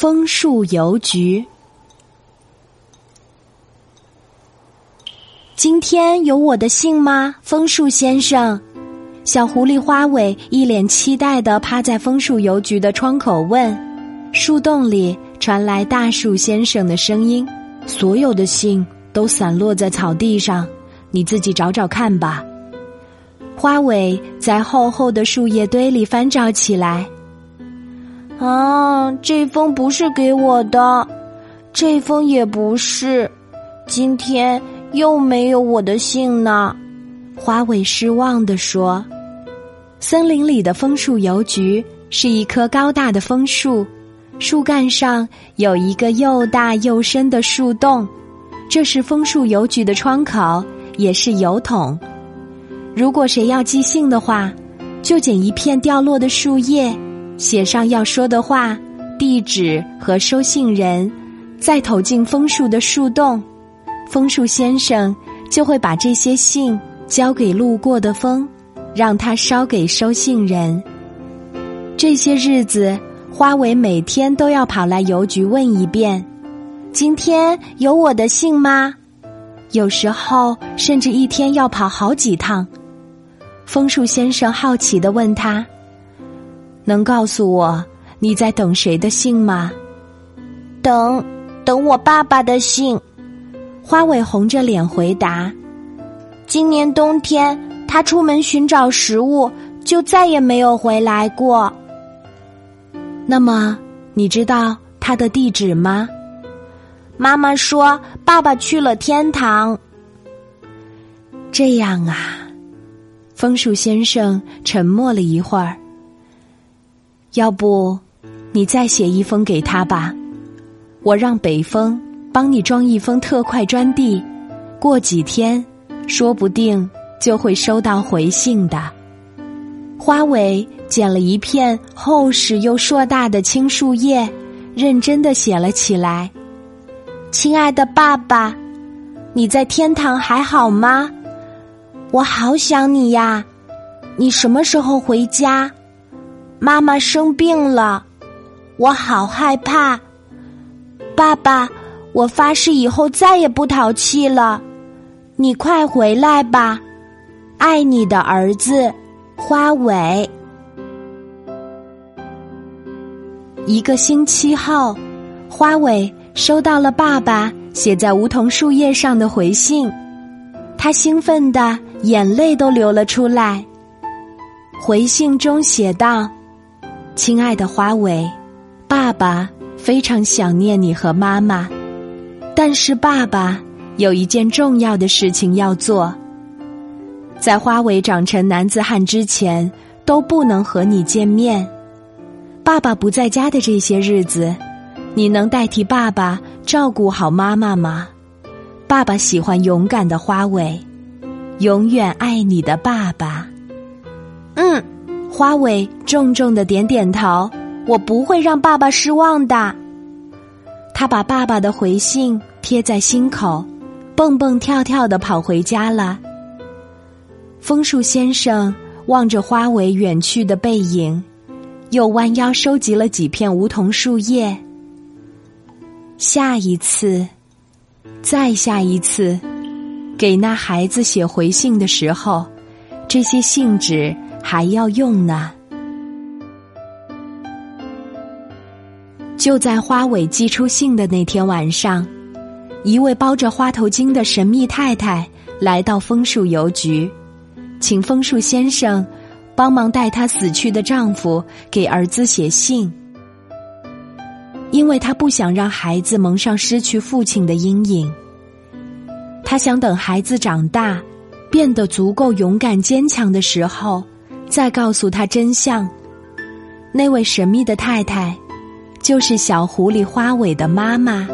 枫树邮局。今天有我的信吗，枫树先生？小狐狸花尾一脸期待的趴在枫树邮局的窗口问。树洞里传来大树先生的声音：“所有的信都散落在草地上，你自己找找看吧。”花尾在厚厚的树叶堆里翻找起来。啊，这封不是给我的，这封也不是，今天又没有我的信呢。花尾失望地说：“森林里的枫树邮局是一棵高大的枫树，树干上有一个又大又深的树洞，这是枫树邮局的窗口，也是邮筒。如果谁要寄信的话，就捡一片掉落的树叶。”写上要说的话、地址和收信人，再投进枫树的树洞，枫树先生就会把这些信交给路过的风，让他捎给收信人。这些日子，花尾每天都要跑来邮局问一遍：“今天有我的信吗？”有时候甚至一天要跑好几趟。枫树先生好奇的问他。能告诉我你在等谁的信吗？等，等我爸爸的信。花尾红着脸回答：“今年冬天他出门寻找食物，就再也没有回来过。”那么你知道他的地址吗？妈妈说爸爸去了天堂。这样啊，枫树先生沉默了一会儿。要不，你再写一封给他吧。我让北风帮你装一封特快专递，过几天，说不定就会收到回信的。花尾捡了一片厚实又硕大的青树叶，认真的写了起来：“亲爱的爸爸，你在天堂还好吗？我好想你呀！你什么时候回家？”妈妈生病了，我好害怕。爸爸，我发誓以后再也不淘气了。你快回来吧，爱你的儿子花尾。一个星期后，花尾收到了爸爸写在梧桐树叶上的回信，他兴奋的眼泪都流了出来。回信中写道。亲爱的花尾，爸爸非常想念你和妈妈，但是爸爸有一件重要的事情要做。在花尾长成男子汉之前，都不能和你见面。爸爸不在家的这些日子，你能代替爸爸照顾好妈妈吗？爸爸喜欢勇敢的花尾，永远爱你的爸爸。嗯。花尾重重的点点头，我不会让爸爸失望的。他把爸爸的回信贴在心口，蹦蹦跳跳的跑回家了。枫树先生望着花尾远去的背影，又弯腰收集了几片梧桐树叶。下一次，再下一次，给那孩子写回信的时候，这些信纸。还要用呢。就在花尾寄出信的那天晚上，一位包着花头巾的神秘太太来到枫树邮局，请枫树先生帮忙带她死去的丈夫给儿子写信，因为她不想让孩子蒙上失去父亲的阴影。她想等孩子长大，变得足够勇敢坚强的时候。再告诉他真相，那位神秘的太太，就是小狐狸花尾的妈妈。